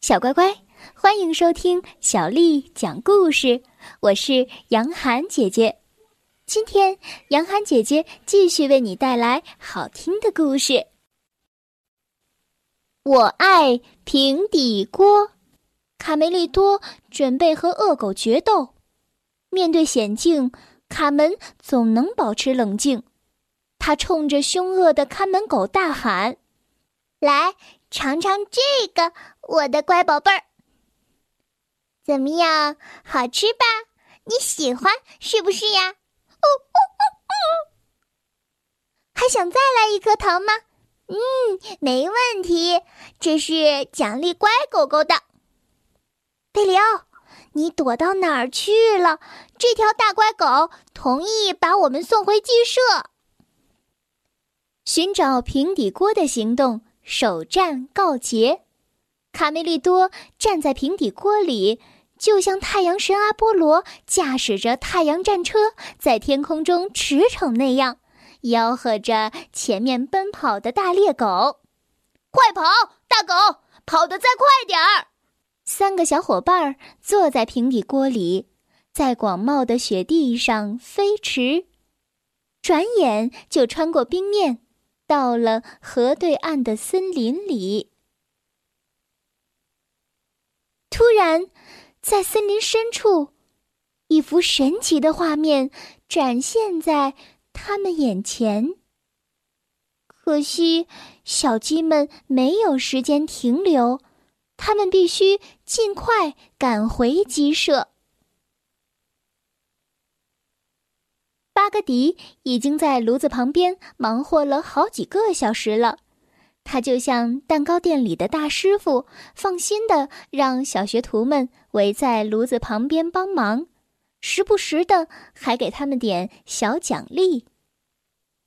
小乖乖，欢迎收听小丽讲故事。我是杨涵姐姐，今天杨涵姐姐继续为你带来好听的故事。我爱平底锅。卡梅利多准备和恶狗决斗，面对险境，卡门总能保持冷静。他冲着凶恶的看门狗大喊：“来！”尝尝这个，我的乖宝贝儿，怎么样？好吃吧？你喜欢是不是呀？哦哦哦哦！还想再来一颗糖吗？嗯，没问题，这是奖励乖狗狗的。贝里奥，你躲到哪儿去了？这条大乖狗同意把我们送回鸡舍。寻找平底锅的行动。首战告捷，卡梅利多站在平底锅里，就像太阳神阿波罗驾驶着太阳战车在天空中驰骋那样，吆喝着前面奔跑的大猎狗：“快跑，大狗，跑得再快点儿！”三个小伙伴坐在平底锅里，在广袤的雪地上飞驰，转眼就穿过冰面。到了河对岸的森林里，突然，在森林深处，一幅神奇的画面展现在他们眼前。可惜，小鸡们没有时间停留，他们必须尽快赶回鸡舍。巴格迪已经在炉子旁边忙活了好几个小时了，他就像蛋糕店里的大师傅，放心的让小学徒们围在炉子旁边帮忙，时不时的还给他们点小奖励。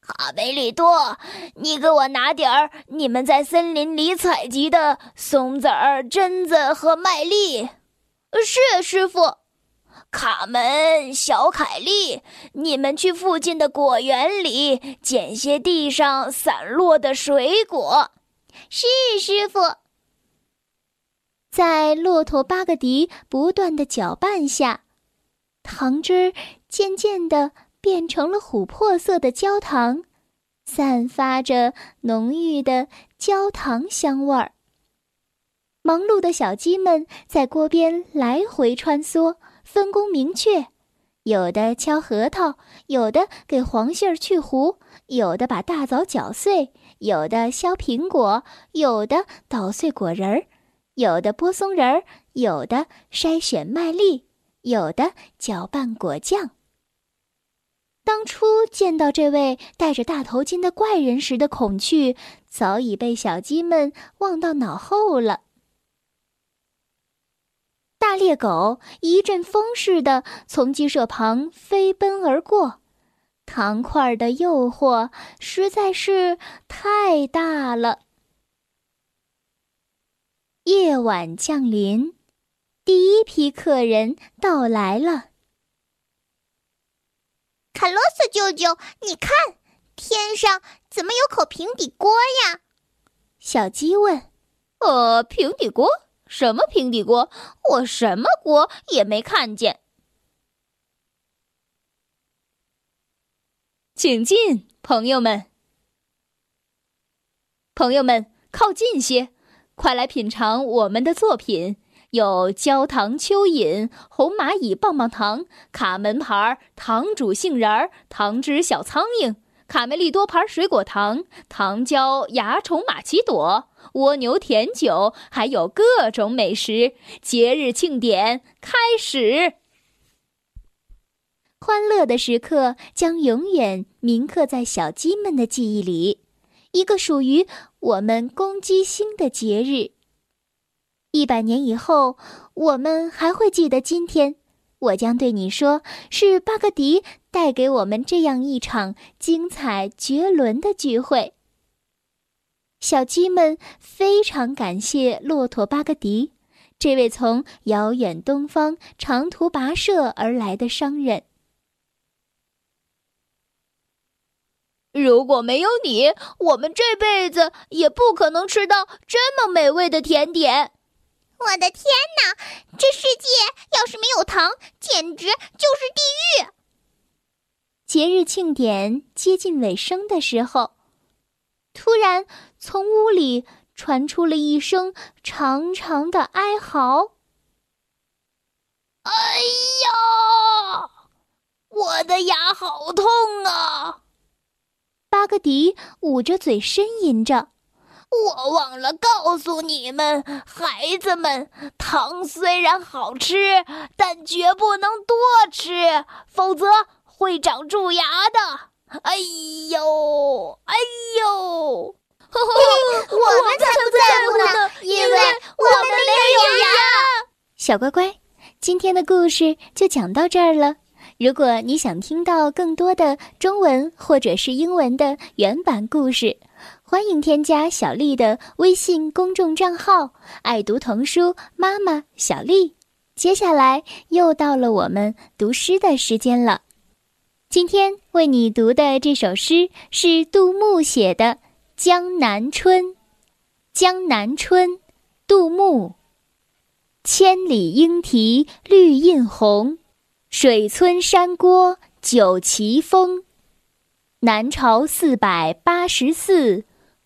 卡梅利多，你给我拿点儿你们在森林里采集的松子儿、榛子和麦粒。是，师傅。卡门、小凯莉，你们去附近的果园里捡些地上散落的水果。是，师傅。在骆驼巴格迪不断的搅拌下，糖汁儿渐渐的变成了琥珀色的焦糖，散发着浓郁的焦糖香味儿。忙碌的小鸡们在锅边来回穿梭。分工明确，有的敲核桃，有的给黄杏儿去核，有的把大枣搅碎，有的削苹果，有的捣碎果仁儿，有的剥松仁儿，有的筛选麦粒，有的搅拌果酱。当初见到这位戴着大头巾的怪人时的恐惧，早已被小鸡们忘到脑后了。大猎狗一阵风似的从鸡舍旁飞奔而过，糖块的诱惑实在是太大了。夜晚降临，第一批客人到来了。卡洛斯舅舅，你看，天上怎么有口平底锅呀？小鸡问。呃，平底锅。什么平底锅？我什么锅也没看见。请进，朋友们。朋友们，靠近些，快来品尝我们的作品：有焦糖蚯蚓、红蚂蚁棒棒糖、卡门牌糖煮杏仁儿、糖汁小苍蝇。卡梅利多牌水果糖、糖胶蚜虫玛奇朵、蜗牛甜酒，还有各种美食。节日庆典开始，欢乐的时刻将永远铭刻在小鸡们的记忆里。一个属于我们公鸡星的节日。一百年以后，我们还会记得今天。我将对你说，是巴格迪带给我们这样一场精彩绝伦的聚会。小鸡们非常感谢骆驼巴格迪，这位从遥远东方长途跋涉而来的商人。如果没有你，我们这辈子也不可能吃到这么美味的甜点。我的天哪！这世界要是没有糖，简直就是地狱。节日庆典接近尾声的时候，突然从屋里传出了一声长长的哀嚎：“哎呀，我的牙好痛啊！”巴格迪捂着嘴呻吟着：“我忘了告诉你们，孩子们，糖虽然好吃，但绝不能多吃，否则……”会长蛀牙的！哎呦，哎呦！我们才不在乎呢，因为我们没有牙。小乖乖，今天的故事就讲到这儿了。如果你想听到更多的中文或者是英文的原版故事，欢迎添加小丽的微信公众账号“爱读童书妈妈小丽”。接下来又到了我们读诗的时间了。今天为你读的这首诗是杜牧写的《江南春》。江南春，杜牧。千里莺啼绿映红，水村山郭酒旗风。南朝四百八十寺，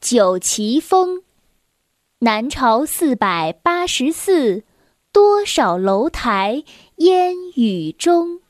九旗峰。南朝四百八十寺，多少楼台烟雨中。